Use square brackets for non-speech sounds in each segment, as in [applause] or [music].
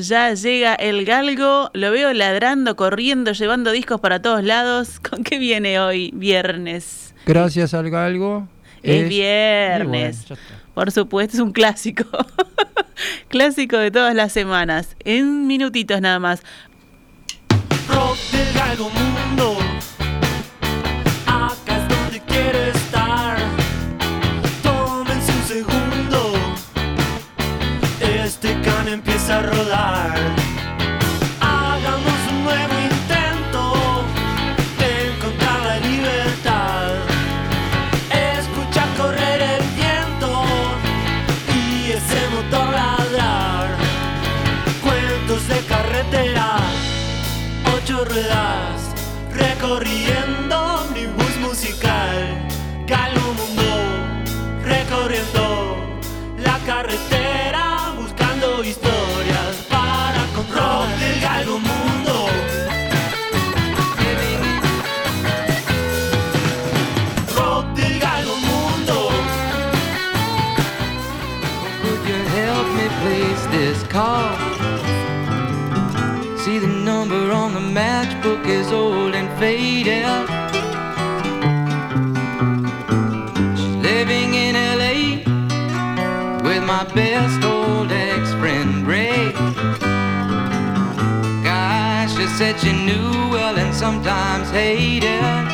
Ya llega el galgo, lo veo ladrando, corriendo, llevando discos para todos lados. [laughs] ¿Con qué viene hoy, viernes? Gracias al galgo. Es, viernes. Por supuesto, es un clásico. [laughs] clásico de todas las semanas. En minutitos nada más. Rock del galgo mundo. Matchbook is old and faded. She's living in LA with my best old ex-friend Ray. Gosh, she said she knew well and sometimes hated.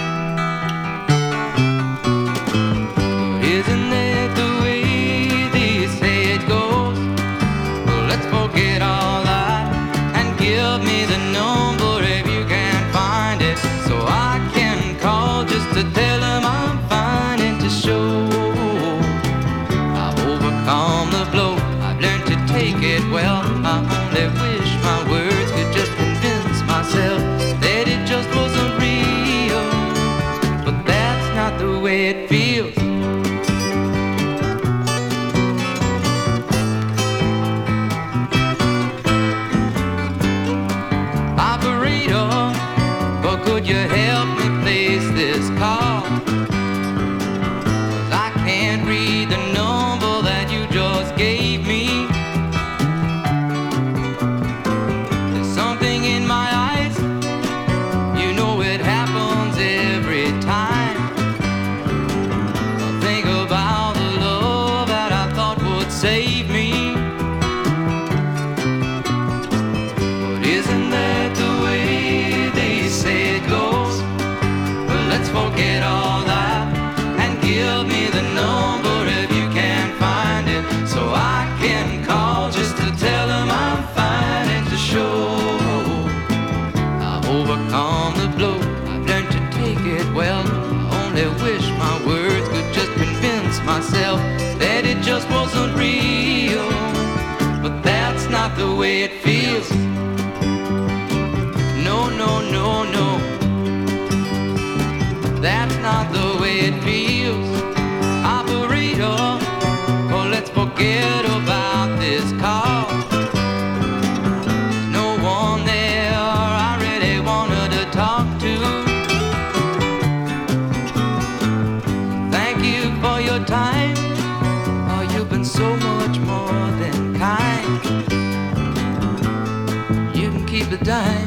Forget about this call. No one there I really wanted to talk to. Thank you for your time. Oh, you've been so much more than kind. You can keep the dime.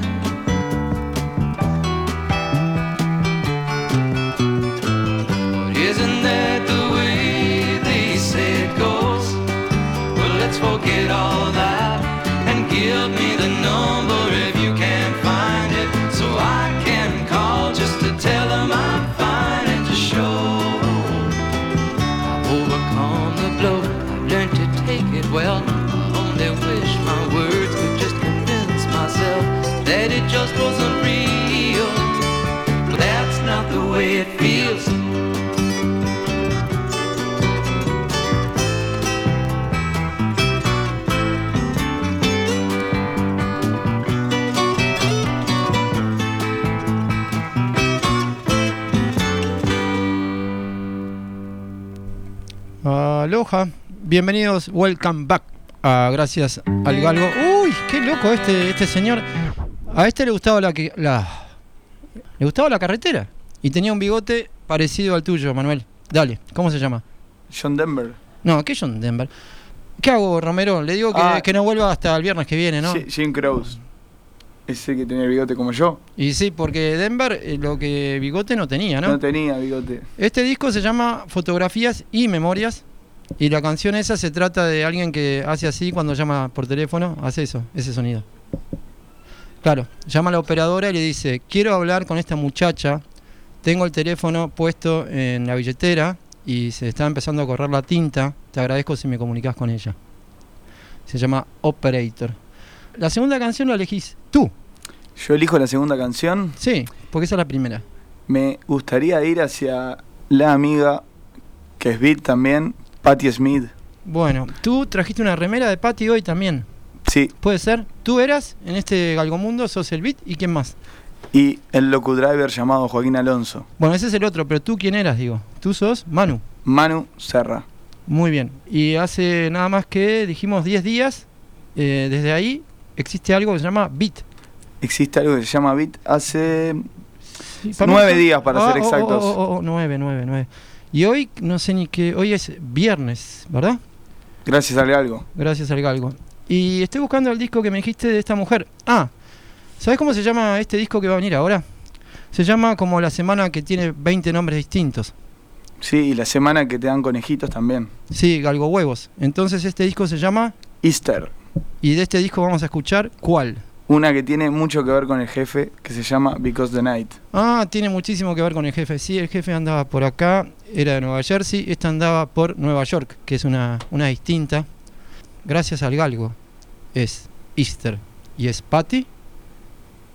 Bienvenidos, welcome back. a gracias al galgo. Uy, qué loco este, este señor. A este le gustaba la, que- la le gustaba la carretera y tenía un bigote parecido al tuyo, Manuel. Dale, ¿cómo se llama? John Denver. No, ¿qué John Denver? ¿Qué hago, Romero? Le digo que, Ah. que no vuelva hasta el viernes que viene, ¿no? Sí, Jim Crows. Ese que tenía el bigote como yo. Y sí, porque Denver eh, lo que Bigote no tenía, ¿no? No, tenía bigote. Este disco se llama Fotografías y Memorias. Y la canción esa se trata de alguien que hace así cuando llama por teléfono, hace eso, ese sonido. Claro, llama a la operadora y le dice, quiero hablar con esta muchacha, tengo el teléfono puesto en la billetera y se está empezando a correr la tinta, te agradezco si me comunicas con ella. Se llama Operator. La segunda canción la elegís tú, Yo elijo la segunda canción. sí, porque esa es la primera. Me gustaría ir hacia la amiga, que es Beat también, Patti Smith. Bueno, tú trajiste una remera de Patty hoy también. Sí, Puede ser. Tú eras en este Galgomundo, sos el beat y quién más. y el locudriver llamado Joaquín Alonso. Bueno, ese es el otro, pero tú quién eras, digo. Tú sos Manu. Manu Serra. Muy bien. Y hace nada más que dijimos 10 días, eh, desde ahí existe algo que se llama beat. Existe algo que se llama Beat hace Sí, nueve días, para Ah, ser oh, exactos. oh, oh, oh, nueve, nueve, nueve. Y hoy, no sé ni qué, hoy es viernes, ¿verdad? Gracias al algo. Gracias al galgo. Y estoy buscando el disco que me dijiste de esta mujer. Ah, ¿sabes cómo se llama este disco que va a venir ahora? Se llama como la semana que tiene 20 nombres distintos. Sí, y la semana que te dan conejitos también. Sí, galgo huevos. Entonces este disco se llama, Easter. y de este disco vamos a escuchar cuál. Una que tiene mucho que ver con el jefe, que se llama Because the Night. Ah, tiene muchísimo que ver con el jefe. Sí, el jefe andaba por acá, era de Nueva Jersey, esta andaba por Nueva York, que es una, una distinta. Gracias al galgo. Es Easter y es Patty.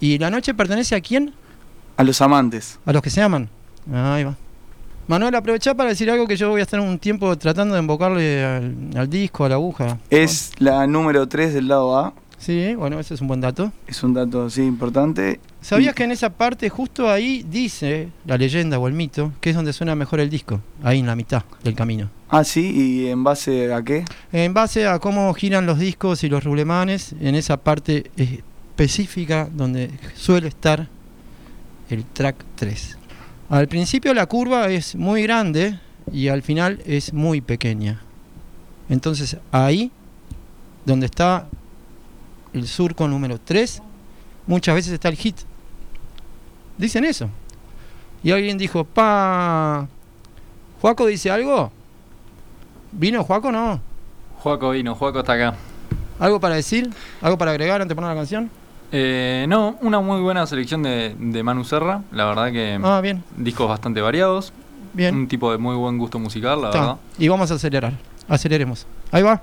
¿Y la noche pertenece a quién? A los amantes. A los que se aman. Ahí va. Manuel, aprovechá para decir algo que yo voy a estar un tiempo tratando de invocarle al, al disco, a la aguja. Es la número 3 del lado A. Sí, bueno, ese es un buen dato. Es un dato así importante. ¿Sabías Y- que en esa parte, justo ahí, dice la leyenda o el mito, que es donde suena mejor el disco? Ahí en la mitad del camino. Ah, sí, ¿y en base a qué? En base a cómo giran los discos y los rulemanes, en esa parte específica donde suele estar el track 3. Al principio la curva es muy grande y al final es muy pequeña. Entonces ahí, donde está el surco número 3, muchas veces está el hit. Dicen eso. Y alguien dijo, pa... ¿Juaco dice algo? ¿Vino Juaco no? Juaco vino, Juaco está acá. ¿Algo para decir? ¿Algo para agregar antes de poner la canción? Eh, no, una muy buena selección de, de Manu Serra. La verdad que Ah, bien, discos bastante variados. bien. Un tipo de muy buen gusto musical, la Está. verdad. Y vamos a acelerar. Aceleremos. Ahí va.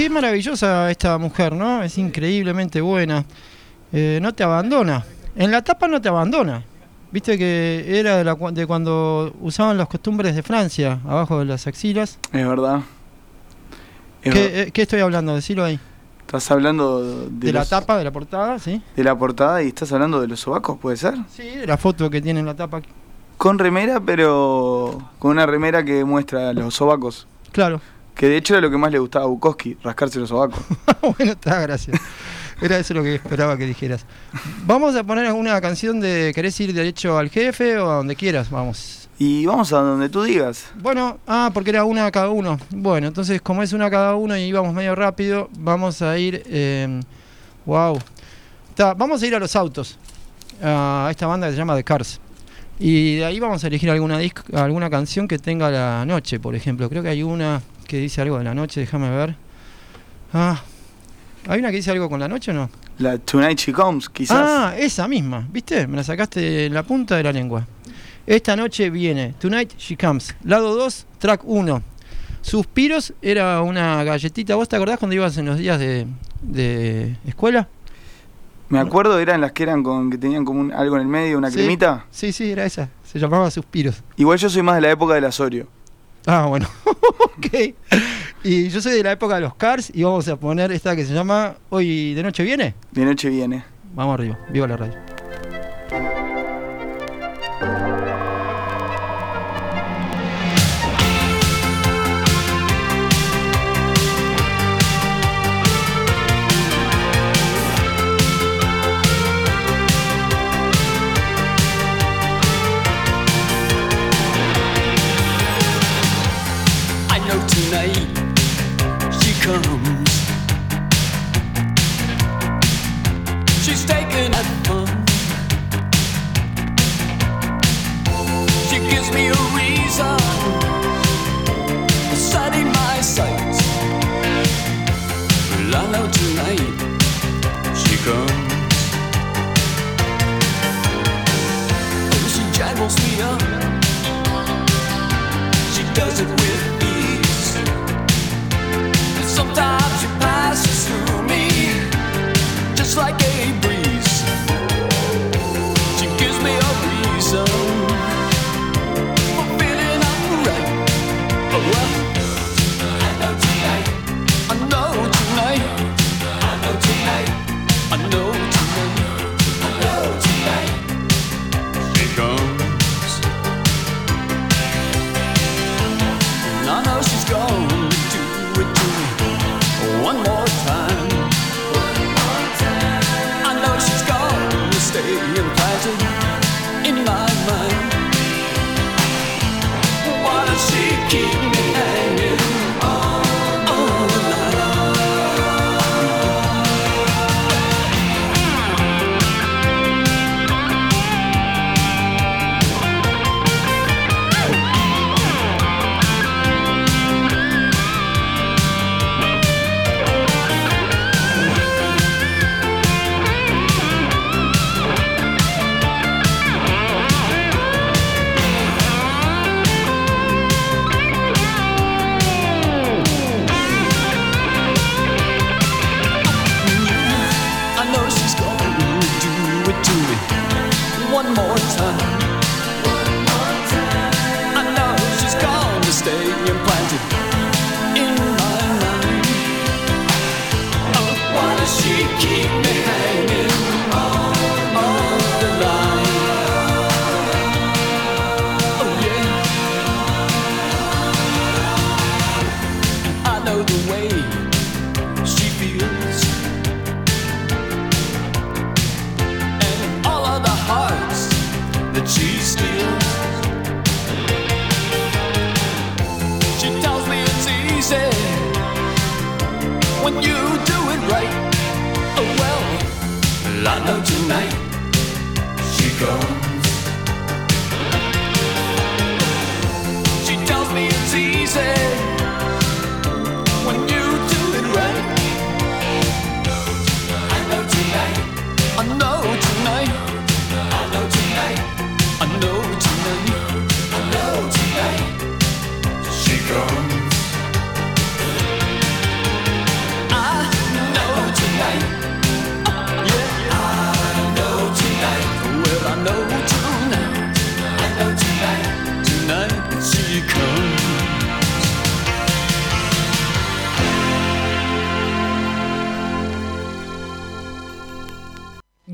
qué maravillosa esta mujer, ¿no? Es increíblemente buena. Eh, no te abandona. En la tapa no te abandona. Viste que era de, la de cuando usaban las costumbres de Francia, abajo de las axilas. Es verdad. Es ver- ¿Qué, eh, qué estoy hablando? Decilo ahí. Estás hablando de, De, la tapa, de la portada, ¿sí? de la portada y estás hablando de los sobacos, ¿puede ser? Sí, de la foto que tiene en la tapa. Con remera, pero con una remera que muestra los sobacos. Claro. Que de hecho era lo que más le gustaba a Bukowski, rascarse los sobacos. [laughs] bueno, está, gracias. Era eso lo que esperaba que dijeras. Vamos a poner alguna canción de ¿Querés ir derecho al jefe o a donde quieras? Vamos. Y vamos a donde tú digas. Bueno, ah, porque era una a cada uno. Bueno, entonces como es una a cada uno y íbamos medio rápido, vamos a ir... Eh, wow. Ta, vamos a ir a los autos. A esta banda que se llama The Cars. Y de ahí vamos a elegir alguna, alguna canción que tenga la noche, por ejemplo. Creo que hay una que dice algo de la noche, déjame ver. Ah, ¿hay una que dice algo con la noche o no? La Tonight She Comes, quizás. Ah, esa misma, ¿viste? Me la sacaste en la punta de la lengua. Esta noche viene Tonight She Comes. Lado 2, track 1. Suspiros era una galletita. ¿Vos te acordás cuando ibas en los días de, de escuela? Me acuerdo, eran las que eran con que tenían como un- algo en el medio, una Sí. cremita. Sí, sí, era esa. Se llamaba Suspiros. Igual yo soy más de la época del Asorio. Ah, bueno. [laughs] ok. Y yo soy de la época de los Cars y vamos a poner esta que se llama Hoy de noche viene. De noche viene. Vamos arriba. Viva la radio.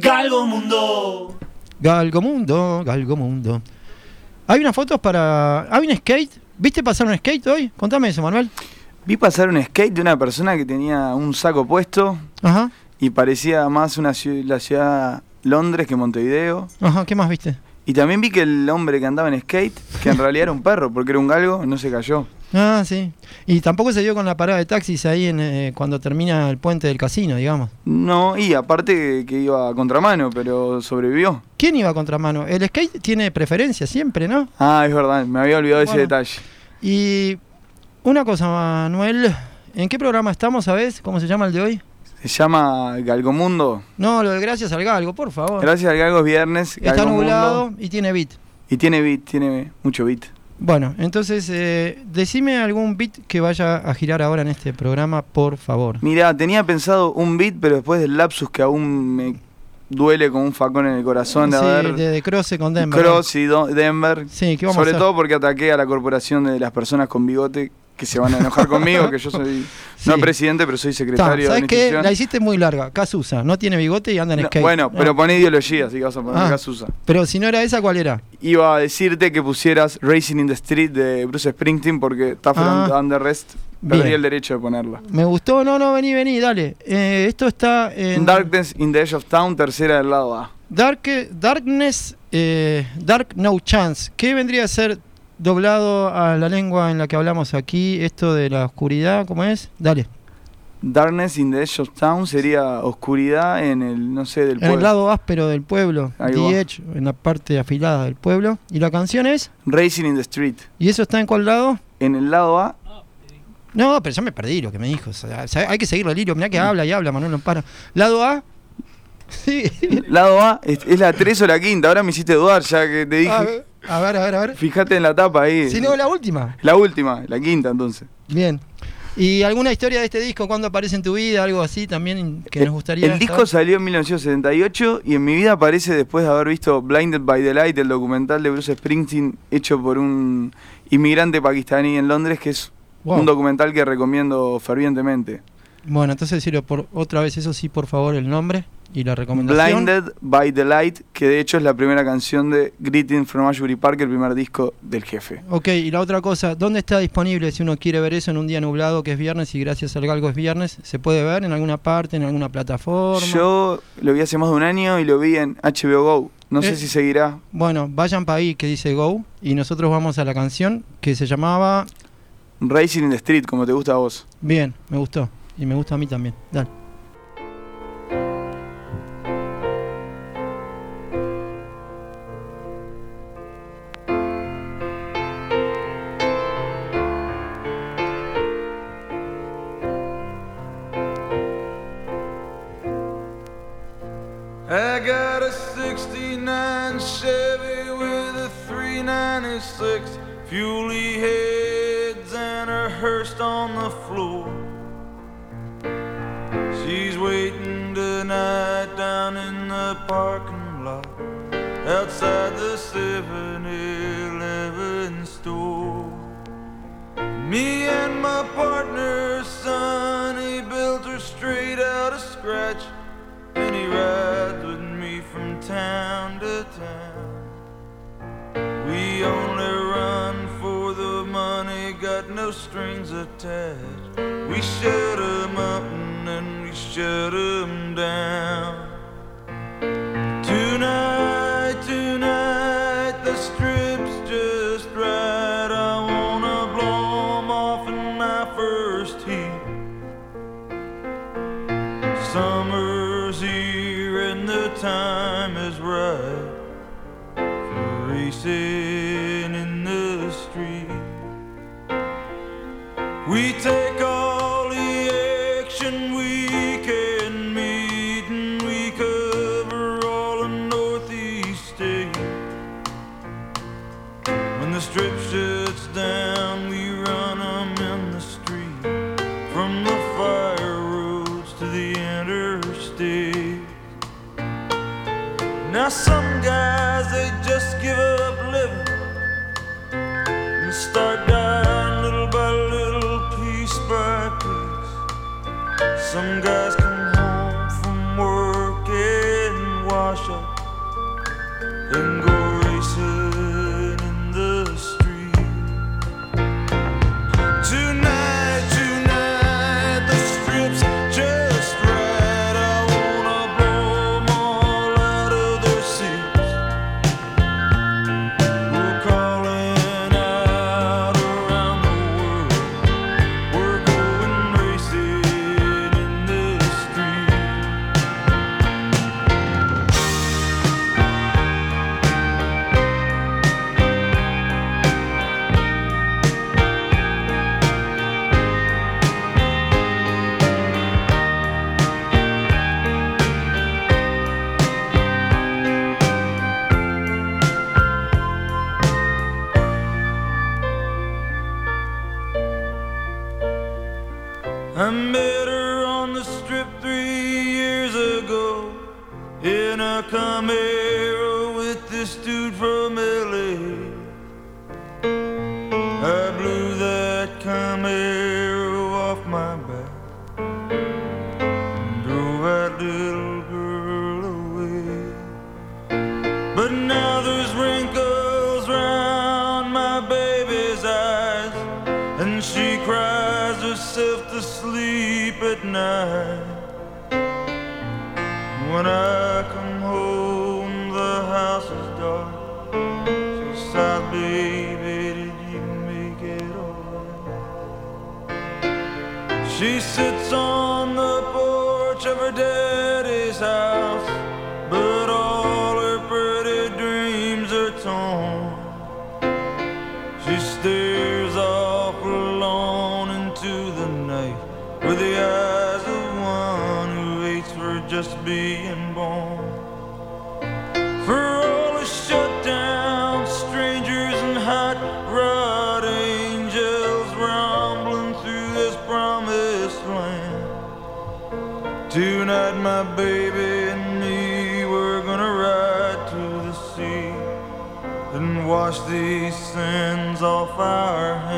Galgo Mundo. Galgo Mundo, Galgo Mundo. Hay unas fotos para. Hay un skate. ¿Viste pasar un skate hoy? Contame eso, Manuel. Vi pasar un skate de una persona que tenía un saco puesto Ajá, y parecía más una ciu- la ciudad Londres que Montevideo. ajá, ¿qué más viste? Y también vi que el hombre que andaba en skate, que en realidad era un perro, porque era un galgo, no se cayó. Ah, sí. Y tampoco se dio con la parada de taxis ahí en, eh, cuando termina el puente del casino, digamos. No, y aparte que iba a contramano, pero sobrevivió. ¿Quién iba a contramano? El skate tiene preferencia siempre, ¿no? Ah, es verdad, me había olvidado ese Bueno. detalle. Y una cosa, Manuel. ¿En qué programa estamos, sabes? ¿Cómo se llama el de hoy? Se llama Galgomundo. No, lo de Gracias al Galgo, por favor. Gracias al Galgo es viernes. Está nublado y tiene beat. Y tiene beat, tiene mucho beat. Bueno, entonces, eh, decime algún beat que vaya a girar ahora en este programa, por favor. Mira, tenía pensado un beat, pero después del lapsus que aún me duele como un facón en el corazón de sí, haber de, de Cross con Denver. Cross y Denver. Sí, ¿qué vamos a Sobre hacer? todo porque ataqué a la corporación de las personas con bigote que se van a enojar conmigo, que yo soy Sí. no presidente, pero soy Ta, secretario de ¿Sabes la qué? La hiciste muy larga. Casusa, no tiene bigote y anda en No, skate. bueno, No. pero poné ideología, así que vas a poner Ah. Casusa. Pero si no era esa, ¿cuál era? Iba a decirte que pusieras Racing in the Street de Bruce Springsteen porque Tougher Ah. the Rest Bien. perdí el derecho de ponerla. Me gustó, no, no, vení, vení, dale. Eh, esto está en Darkness in the Edge of Town, tercera del lado A. Dark, Darkness, eh, Dark No Chance. ¿Qué vendría a ser doblado a la lengua en la que hablamos aquí? Esto de la oscuridad, ¿cómo es? Dale. Darkness in the Edge of Town sería oscuridad en el, no sé, del En pueblo. el lado áspero del pueblo, Ahí The va. Edge, en la parte afilada del pueblo. ¿Y la canción es? Racing in the Street. ¿Y eso está en cuál lado? En el lado A, No, pero ya me perdí lo que me dijo. O sea, hay que seguirlo el hilo. Mirá que habla y habla, Manuel para. ¿Lado A? [laughs] Sí. lado A es, es la 3 o la quinta. Ahora me hiciste dudar ya que te dije. A ver, a ver, a ver. Fíjate en la tapa ahí. Si no, la última. La última, la quinta entonces. Bien. ¿Y alguna historia de este disco? ¿Cuándo aparece en tu vida? Algo así también que nos gustaría El disco salió en 1978 y en mi vida aparece después de haber visto Blinded by the Light, el documental de Bruce Springsteen hecho por un inmigrante pakistaní en Londres, que es Wow. un documental que recomiendo fervientemente. Bueno, entonces decirlo por otra vez, eso sí, por favor, el nombre y la recomendación. Blinded by the Light, que de hecho es la primera canción de Greeting from Ashbury Park, el primer disco del jefe. Ok, y la otra cosa, ¿dónde está disponible si uno quiere ver eso en un día nublado que es viernes y gracias al galgo es viernes? ¿Se puede ver en alguna parte, en alguna plataforma? Yo lo vi hace más de un año y lo vi en HBO Go. No sé Eh. si seguirá. Bueno, vayan para ahí que dice Go y nosotros vamos a la canción que se llamaba Racing in the Street, como te gusta a vos. Bien, me gustó. Y me gusta a mí también. Dale. Being born. For all the shut down strangers and hot rod angels rumbling through this promised land. Tonight, my baby and me, we're gonna ride to the sea and wash these sins off our hands.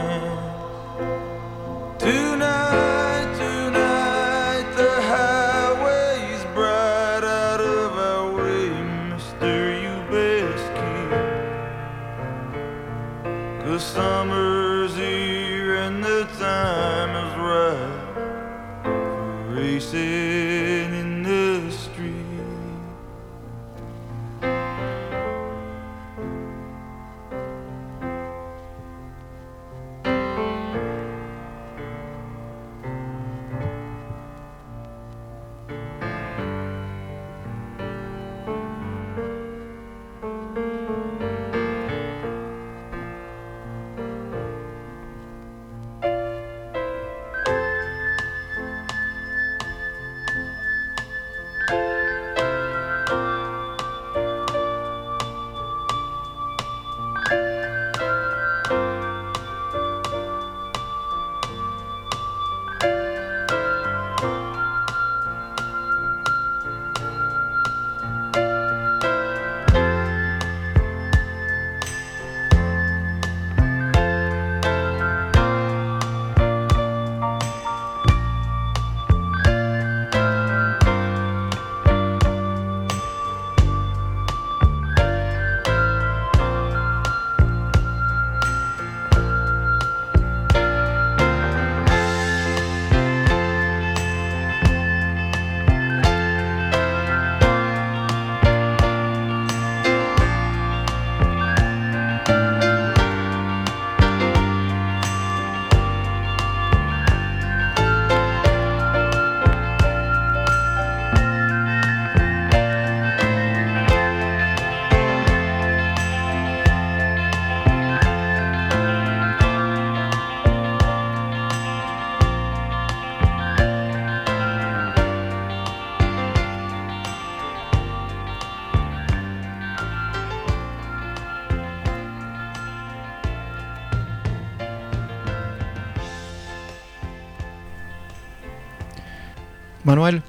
Manuel,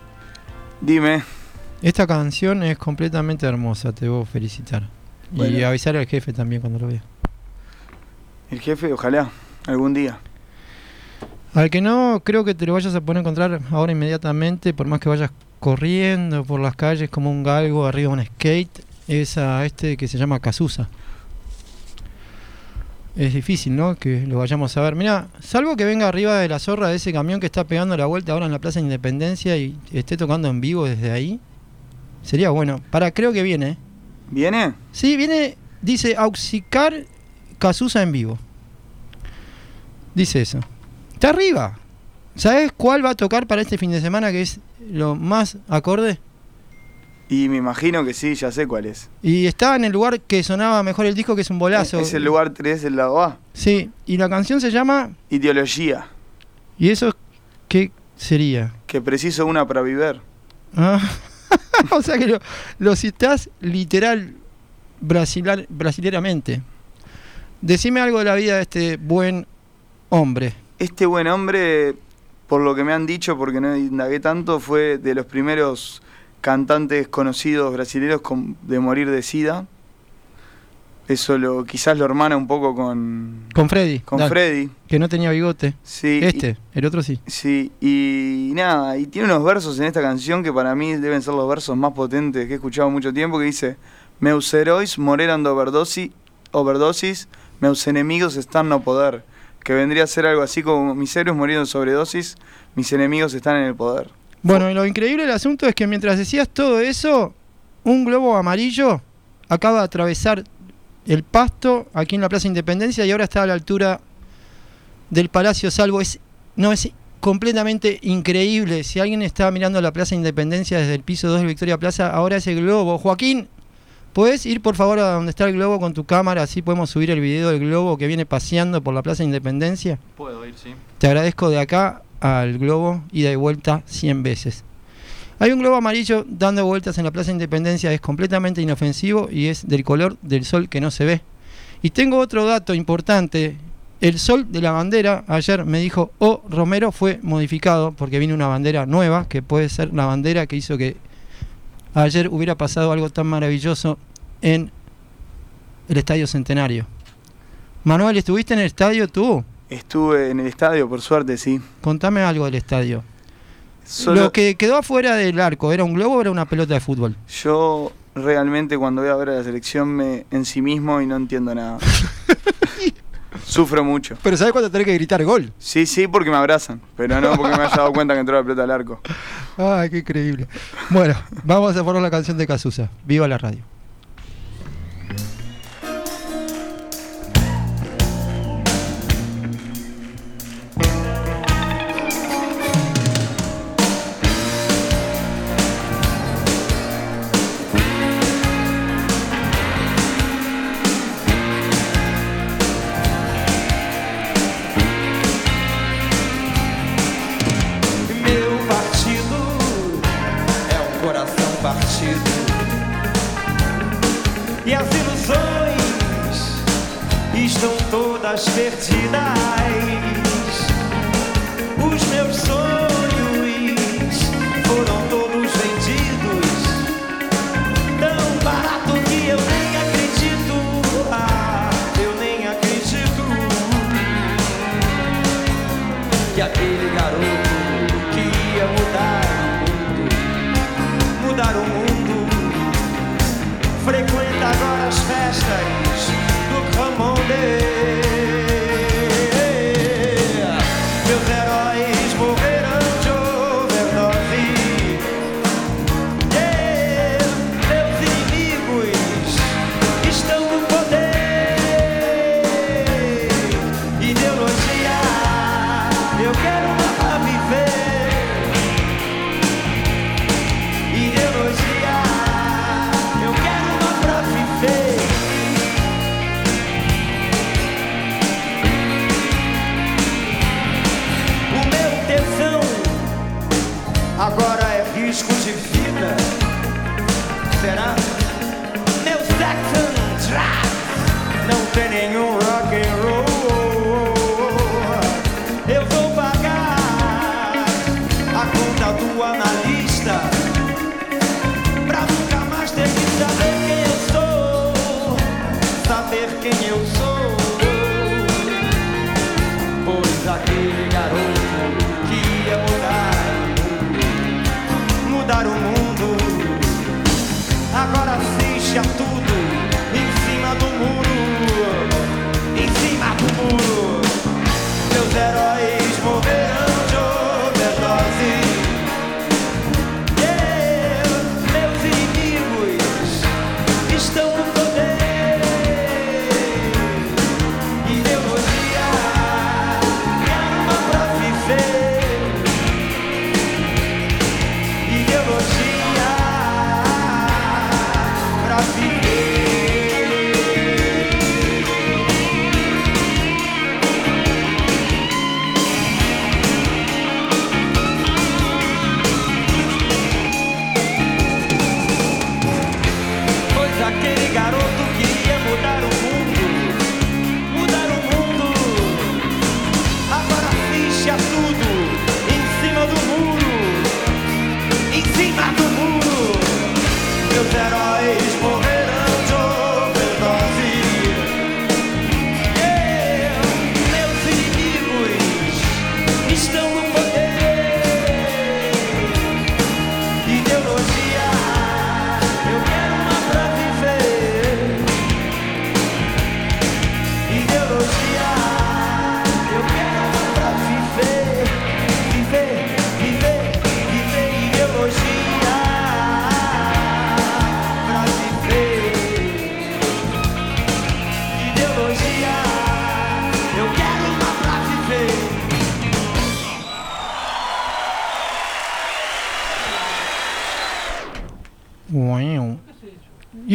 Dime. esta canción es completamente hermosa, te debo felicitar. Y avisar al jefe también cuando lo vea. El jefe, ojalá, algún día. Al que no, creo que te lo vayas a poder encontrar ahora inmediatamente, por más que vayas corriendo por las calles como un galgo arriba de un skate, es a este que se llama Cazuza. Es difícil, ¿no? Que lo vayamos a ver. Mira, salvo que venga arriba de la zorra de ese camión que está pegando la vuelta ahora en la Plaza Independencia y esté tocando en vivo desde ahí, sería bueno. Para, creo que viene. ¿Viene? Sí, viene, dice Auxicar Cazuza en vivo. Dice eso. Está arriba. ¿Sabes cuál va a tocar para este fin de semana que es lo más acorde? Y me imagino que sí, ya sé cuál es. Y está en el lugar que sonaba mejor el disco, que es un bolazo. Es el lugar 3 del lado A. Sí, y la canción se llama... Ideología. ¿Y eso qué sería? Que preciso una para vivir. Ah, [laughs] o sea que lo, lo citás literal brasilar, brasileramente. Decime algo de la vida de este buen hombre. Este buen hombre por lo que me han dicho, porque no indagué tanto, fue de los primeros cantantes conocidos brasileños de morir de SIDA. Eso lo, quizás lo hermana un poco con, Con Freddy. con Freddy. Que no tenía bigote. Sí, Este, el otro sí. y- sí, y nada, y tiene unos versos en esta canción que para mí deben ser los versos más potentes que he escuchado mucho tiempo, que dice, Meus heróis moreran de overdosis, overdosis, meus enemigos están no poder. Que vendría a ser algo así como, mis héroes murieron de sobredosis, mis enemigos están en el poder. Bueno, y lo increíble del asunto es que mientras decías todo eso, un globo amarillo acaba de atravesar el pasto aquí en la Plaza Independencia y ahora está a la altura del Palacio Salvo. Es, no, es completamente increíble. Si alguien está mirando la Plaza Independencia desde el piso 2 de Victoria Plaza, ahora ese globo. Joaquín, ¿puedes ir por favor a donde está el globo con tu cámara? Así podemos subir el video del globo que viene paseando por la Plaza Independencia. Puedo ir, sí. Te agradezco de acá al globo ida y vuelta 100 veces. Hay un globo amarillo dando vueltas en la Plaza Independencia, es completamente inofensivo y es del color del sol que no se ve. Y tengo otro dato importante. El sol de la bandera, ayer me dijo, oh, Romero fue modificado porque viene una bandera nueva, que puede ser la bandera que hizo que ayer hubiera pasado algo tan maravilloso en el Estadio Centenario. Manuel, ¿estuviste en el estadio tú? Estuve en el estadio, por suerte, sí. Contame algo del estadio. Solo Lo que quedó afuera del arco, ¿era un globo o era una pelota de fútbol? yo realmente cuando voy a ver a la selección me en sí mismo y no entiendo nada. [laughs] Sufro mucho. Pero ¿sabes cuándo tenés que gritar gol? Sí, sí, porque me abrazan, pero no porque me haya dado cuenta que entró la pelota al arco. [laughs] Ay, qué increíble. Bueno, vamos a poner la canción de Casusa. Viva la radio. Que aquele garoto que ia mudar o mundo, mudar o mundo, frequenta agora as festas do Camonde. Não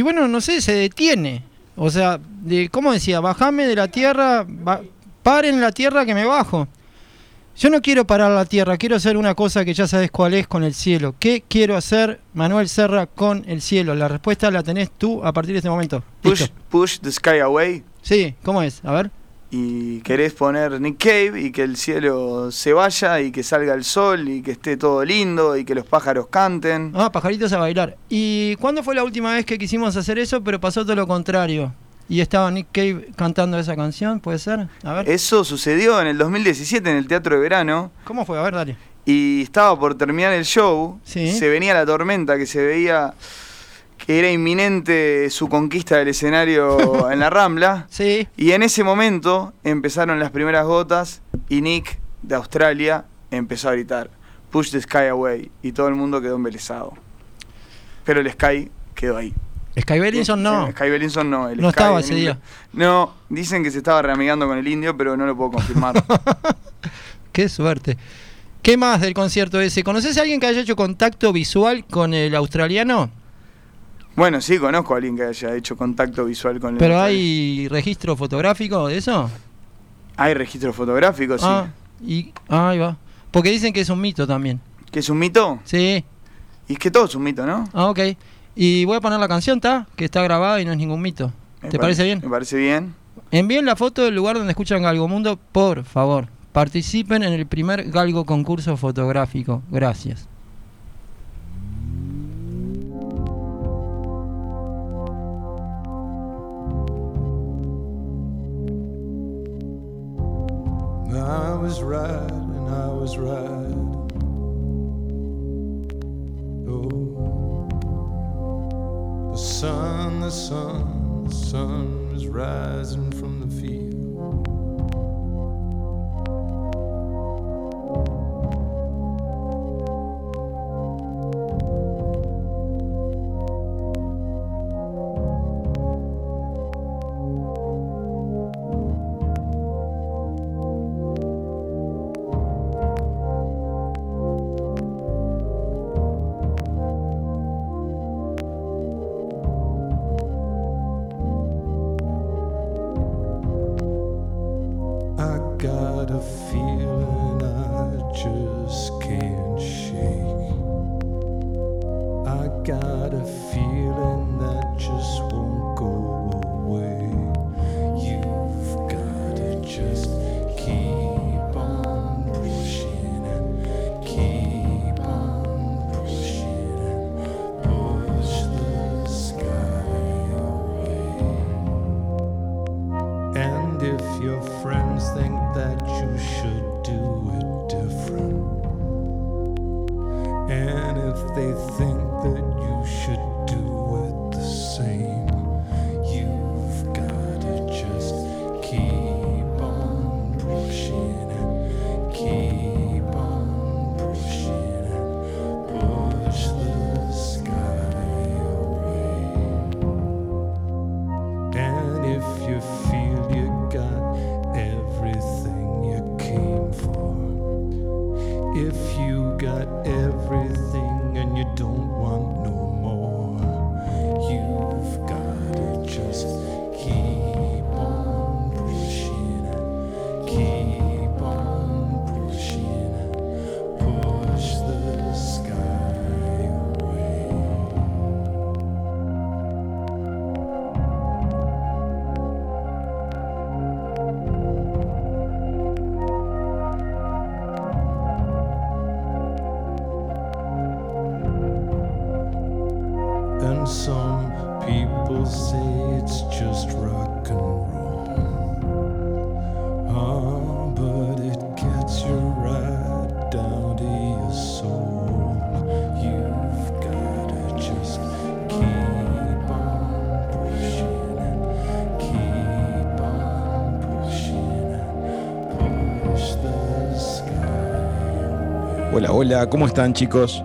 bueno, no sé, se detiene. O sea, de, ¿cómo decía? Bajame de la tierra, ba- paren la tierra que me bajo. Yo no quiero parar la tierra, quiero hacer una cosa que ya sabes cuál es con el cielo. ¿Qué quiero hacer, Manuel Serra, con el cielo? La respuesta la tenés tú a partir de este momento. Push, push the sky away. Sí, ¿cómo es? A ver. Y querés poner Nick Cave y que el cielo se vaya y que salga el sol y que esté todo lindo y que los pájaros canten. Ah, pajaritos a bailar. ¿Y cuándo fue la última vez que quisimos hacer eso, pero pasó todo lo contrario? Y estaba Nick Cave cantando esa canción, ¿puede ser? A ver. Eso sucedió en el 2017 en el Teatro de Verano ¿Cómo fue? A ver, dale. y estaba por terminar el show. Sí. Se venía la tormenta que se veía que era inminente su conquista del escenario [laughs] en la Rambla. Sí. Y en ese momento empezaron las primeras gotas y Nick de Australia empezó a gritar Push the sky away y todo el mundo quedó embelesado. Pero el sky quedó ahí. Sky Bellinson no. Sky Bellinson no. El No Sky estaba ese día. No, dicen que se estaba reamigando con el indio, pero no lo puedo confirmar. [laughs] Qué suerte. ¿Qué más del concierto ese? ¿Conoces a alguien que haya hecho contacto visual con el australiano? Bueno, sí, conozco a alguien que haya hecho contacto visual con el ¿Pero hay registro fotográfico de eso? Hay registro fotográfico, sí. Ah, y, ah, ahí va. Porque dicen que es un mito también. ¿Que es un mito? Sí. Y es que todo es un mito, ¿no? Ah, ok. Y voy a poner la canción, ¿está? Que está grabada y no es ningún mito. Me ¿Te pare- parece bien? Me parece bien. Envíen la foto del lugar donde escuchan Galgo Mundo, por favor. Participen en el primer Galgo concurso fotográfico. Gracias. I was right and I was right. Oh, the sun, the sun, the sun was rising from the Hola, ¿cómo están chicos?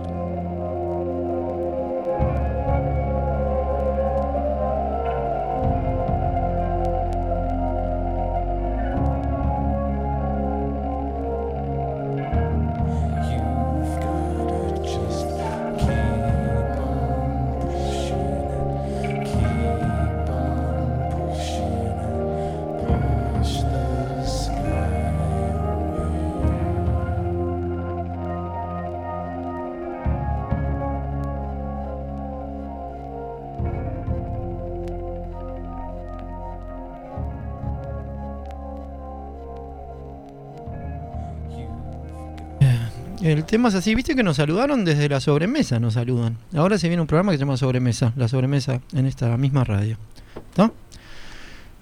El tema es así, viste que nos saludaron desde la sobremesa, nos saludan. Ahora se viene un programa que se llama Sobremesa, la sobremesa en esta misma radio. ¿Está?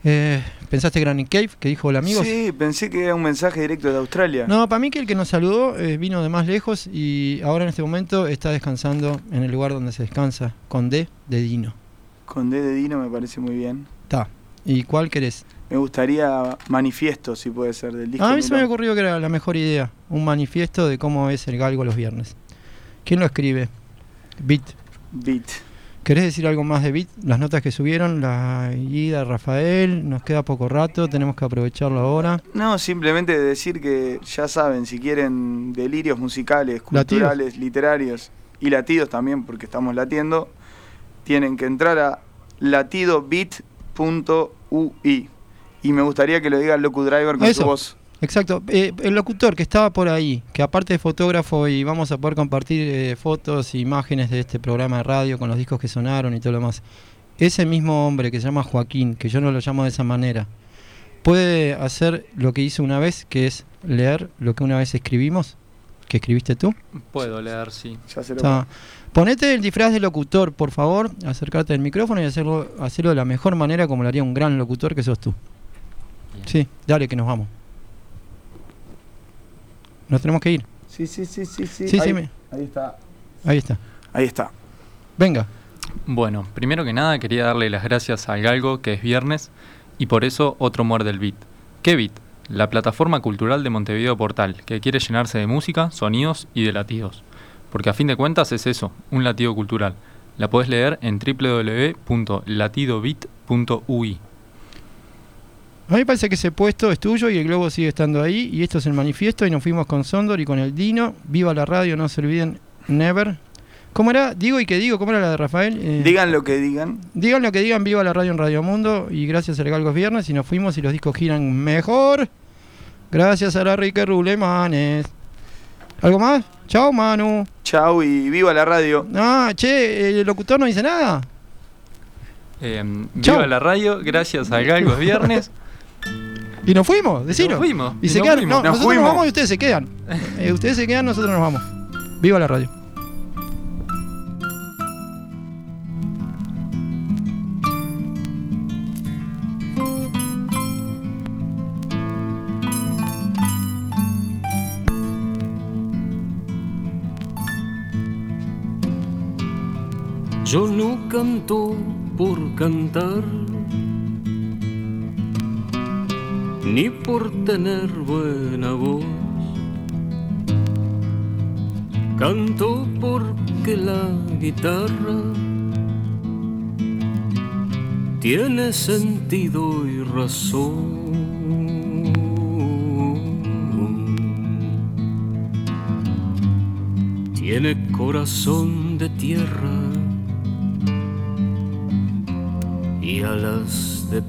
Eh, ¿Pensaste Nick Cave, que dijo hola amigos? Sí, pensé que era un mensaje directo de Australia. No, para mí que el que nos saludó eh, vino de más lejos y ahora en este momento está descansando en el lugar donde se descansa, con D de Dino. Con D de Dino me parece muy bien. Está. ¿Y cuál querés? Me gustaría manifiesto, si puede ser, del disco. A mí se me había ocurrido que era la mejor idea, un manifiesto de cómo es el galgo los viernes. ¿Quién lo escribe? Beat. Beat. ¿Querés decir algo más de Beat? Las notas que subieron, la guida Rafael, nos queda poco rato, tenemos que aprovecharlo ahora. No, simplemente decir que ya saben, si quieren delirios musicales, Latidos. culturales, literarios y latidos también, porque estamos latiendo, tienen que entrar a latidobit.ui. Y me gustaría que lo diga el Locu Driver con Eso. su voz. Exacto, eh, el locutor que estaba por ahí, que aparte de fotógrafo y vamos a poder compartir eh, fotos e imágenes de este programa de radio con los discos que sonaron y todo lo demás, ese mismo hombre que se llama Joaquín, que yo no lo llamo de esa manera, puede hacer lo que hice una vez, que es leer lo que una vez escribimos, que escribiste tú. Puedo leer, sí. Ya se lo Está. Ponete el disfraz de locutor, por favor, acércate al micrófono y hacerlo, hacerlo de la mejor manera como lo haría un gran locutor que sos tú. Sí, dale que nos vamos. Nos tenemos que ir. Sí, sí, sí, sí, sí. Sí, sí, ahí, me- ahí está. Ahí está. Ahí está. Venga. Bueno, primero que nada quería darle las gracias al Galgo, que es viernes, y por eso otro muerde el beat. ¿Qué beat? La plataforma cultural de Montevideo Portal, que quiere llenarse de música, sonidos y de latidos. Porque a fin de cuentas es eso, un latido cultural. La podés leer en www.latidobit.ui. A mí me parece que ese puesto es tuyo y el globo sigue estando ahí. Y esto es el manifiesto. Y nos fuimos con Sondor y con el Dino. Viva la radio, no se olviden. Never. ¿Cómo era? Digo y que digo. ¿Cómo era la de Rafael? Eh, Digan lo que digan. Digan lo que digan, viva la radio en Radio Mundo y gracias a Galgos Viernes y nos fuimos y los discos giran mejor. Gracias a la Rique Rulemanes. ¿Algo más? Chao, Manu. Chau y viva la radio. Ah, che, el locutor no dice nada. Eh, Chau. viva la radio, gracias al Galgo es viernes. [laughs] Y nos fuimos, decilo. Nos fuimos, Y y se nos quedan. fuimos. No, Nos nosotros fuimos. nos vamos y ustedes se quedan. [laughs] Eh, ustedes se quedan, nosotros nos vamos. Viva la radio. Yo no canto por cantar, ni por tener buena voz. Canto porque la guitarra tiene sentido y razón. Tiene corazón de tierra y alas de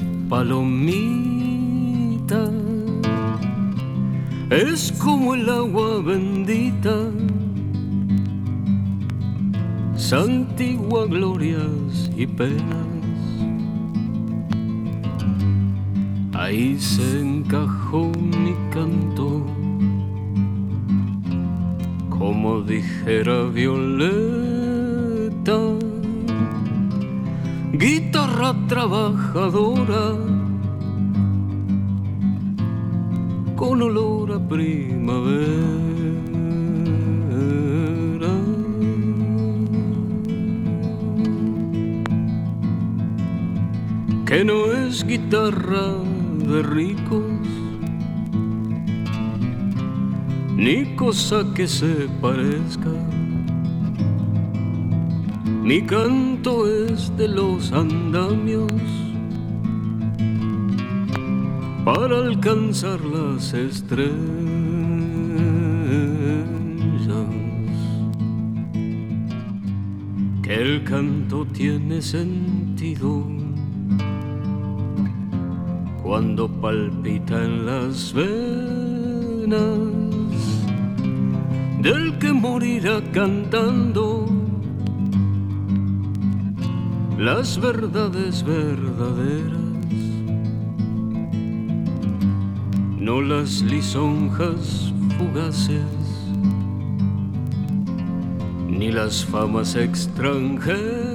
Es como el agua bendita, santigua glorias y penas. Ahí se encajó mi canto, como dijera Violeta guitarra trabajadora con olor a primavera. Que no es guitarra de ricos, ni cosa que se parezca. Mi canto es de los andamios para alcanzar las estrellas. Que el canto tiene sentido cuando palpita en las venas del que morirá cantando las verdades verdaderas, no las lisonjas fugaces, ni las famas extranjeras.